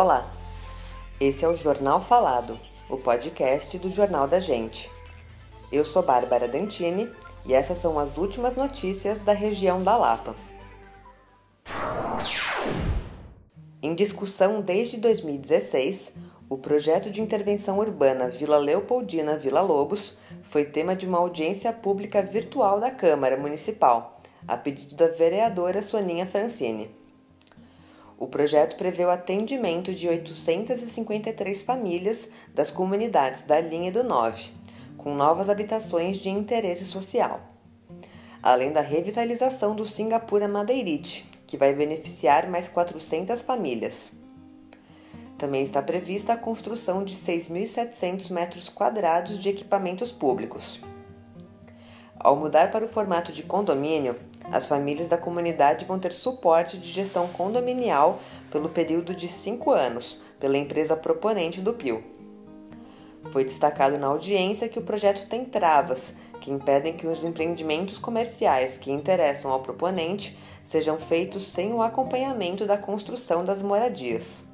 Olá, esse é o Jornal Falado, o podcast do Jornal da Gente. Eu sou Bárbara Dantini e essas são as últimas notícias da região da Lapa. Em discussão desde 2016, o projeto de intervenção urbana Vila Leopoldina Vila Lobos foi tema de uma audiência pública virtual da Câmara Municipal, a pedido da vereadora Soninha Francini. O projeto prevê o atendimento de 853 famílias das comunidades da linha do 9, com novas habitações de interesse social, além da revitalização do Singapura Madeirite, que vai beneficiar mais 400 famílias. Também está prevista a construção de 6.700 metros quadrados de equipamentos públicos. Ao mudar para o formato de condomínio, as famílias da comunidade vão ter suporte de gestão condominial pelo período de cinco anos pela empresa proponente do PIO. Foi destacado na audiência que o projeto tem travas que impedem que os empreendimentos comerciais que interessam ao proponente sejam feitos sem o acompanhamento da construção das moradias.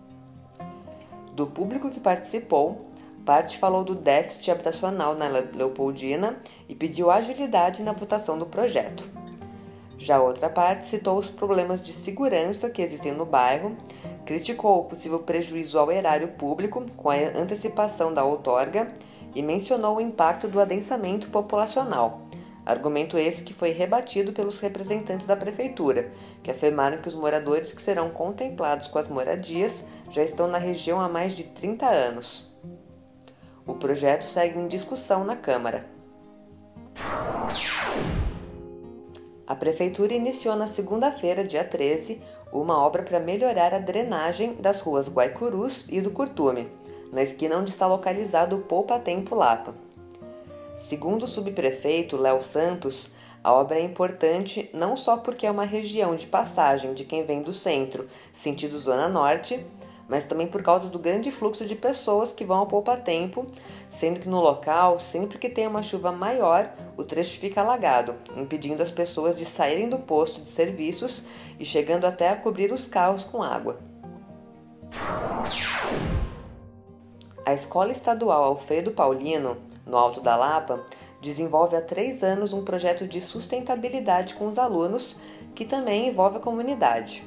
Do público que participou, parte falou do déficit habitacional na Leopoldina e pediu agilidade na votação do projeto. Já outra parte citou os problemas de segurança que existem no bairro, criticou o possível prejuízo ao erário público com a antecipação da outorga e mencionou o impacto do adensamento populacional, Argumento esse que foi rebatido pelos representantes da prefeitura, que afirmaram que os moradores que serão contemplados com as moradias já estão na região há mais de 30 anos. O projeto segue em discussão na Câmara. A prefeitura iniciou na segunda-feira, dia 13, uma obra para melhorar a drenagem das ruas Guaicurus e do Curtume, na esquina onde está localizado o Poupa Tempo Lapa. Segundo o subprefeito Léo Santos, a obra é importante não só porque é uma região de passagem de quem vem do centro, sentido Zona Norte, mas também por causa do grande fluxo de pessoas que vão ao poupa-tempo, sendo que no local, sempre que tem uma chuva maior, o trecho fica alagado, impedindo as pessoas de saírem do posto de serviços e chegando até a cobrir os carros com água. A Escola Estadual Alfredo Paulino no Alto da Lapa, desenvolve há três anos um projeto de sustentabilidade com os alunos, que também envolve a comunidade.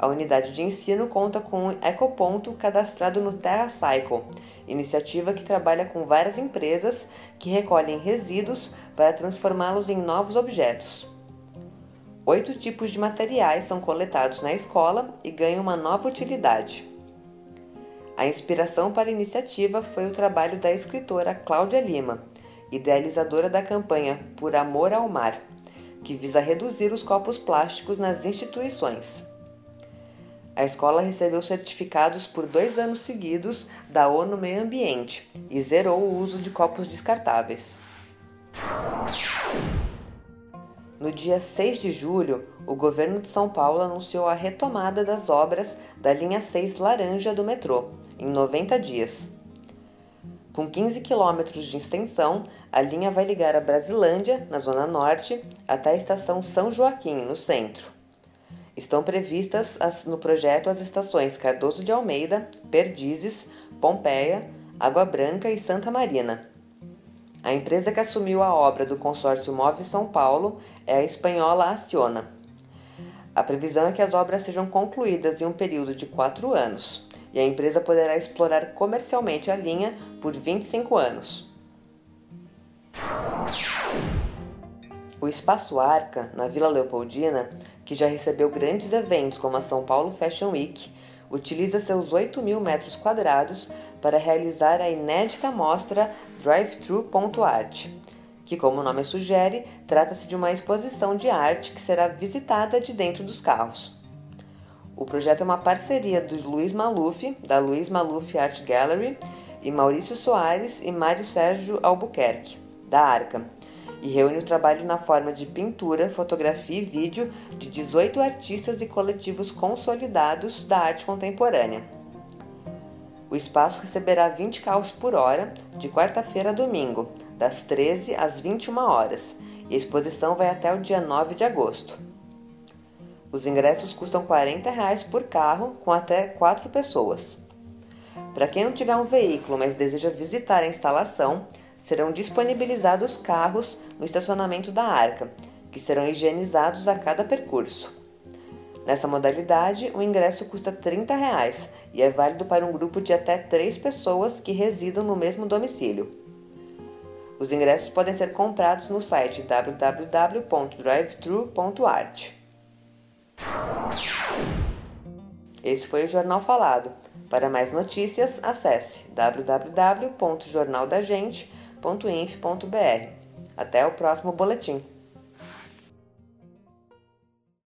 A unidade de ensino conta com um ecoponto cadastrado no TerraCycle, iniciativa que trabalha com várias empresas que recolhem resíduos para transformá-los em novos objetos. Oito tipos de materiais são coletados na escola e ganham uma nova utilidade. A inspiração para a iniciativa foi o trabalho da escritora Cláudia Lima, idealizadora da campanha Por Amor ao Mar, que visa reduzir os copos plásticos nas instituições. A escola recebeu certificados por dois anos seguidos da ONU Meio Ambiente e zerou o uso de copos descartáveis. No dia 6 de julho, o governo de São Paulo anunciou a retomada das obras da linha 6 laranja do metrô, em 90 dias. Com 15 quilômetros de extensão, a linha vai ligar a Brasilândia, na zona norte, até a estação São Joaquim, no centro. Estão previstas no projeto as estações Cardoso de Almeida, Perdizes, Pompeia, Água Branca e Santa Marina. A empresa que assumiu a obra do consórcio Move São Paulo é a espanhola Aciona. A previsão é que as obras sejam concluídas em um período de quatro anos e a empresa poderá explorar comercialmente a linha por 25 anos. O Espaço Arca, na Vila Leopoldina, que já recebeu grandes eventos como a São Paulo Fashion Week, utiliza seus 8 mil metros quadrados para realizar a inédita mostra Drive-Thru.art, que, como o nome sugere, trata-se de uma exposição de arte que será visitada de dentro dos carros. O projeto é uma parceria dos Luiz Maluf, da Luiz Maluf Art Gallery, e Maurício Soares e Mário Sérgio Albuquerque, da Arca, e reúne o trabalho na forma de pintura, fotografia e vídeo de 18 artistas e coletivos consolidados da arte contemporânea. O espaço receberá 20 carros por hora, de quarta-feira a domingo, das 13 às 21 horas, e a exposição vai até o dia 9 de agosto. Os ingressos custam 40 reais por carro, com até quatro pessoas. Para quem não tiver um veículo, mas deseja visitar a instalação, serão disponibilizados carros no estacionamento da Arca, que serão higienizados a cada percurso. Nessa modalidade, o ingresso custa 30 reais e é válido para um grupo de até três pessoas que residam no mesmo domicílio. Os ingressos podem ser comprados no site www.drivethru.art. Esse foi o Jornal Falado. Para mais notícias, acesse www.jornaldagente.inf.br. Até o próximo boletim.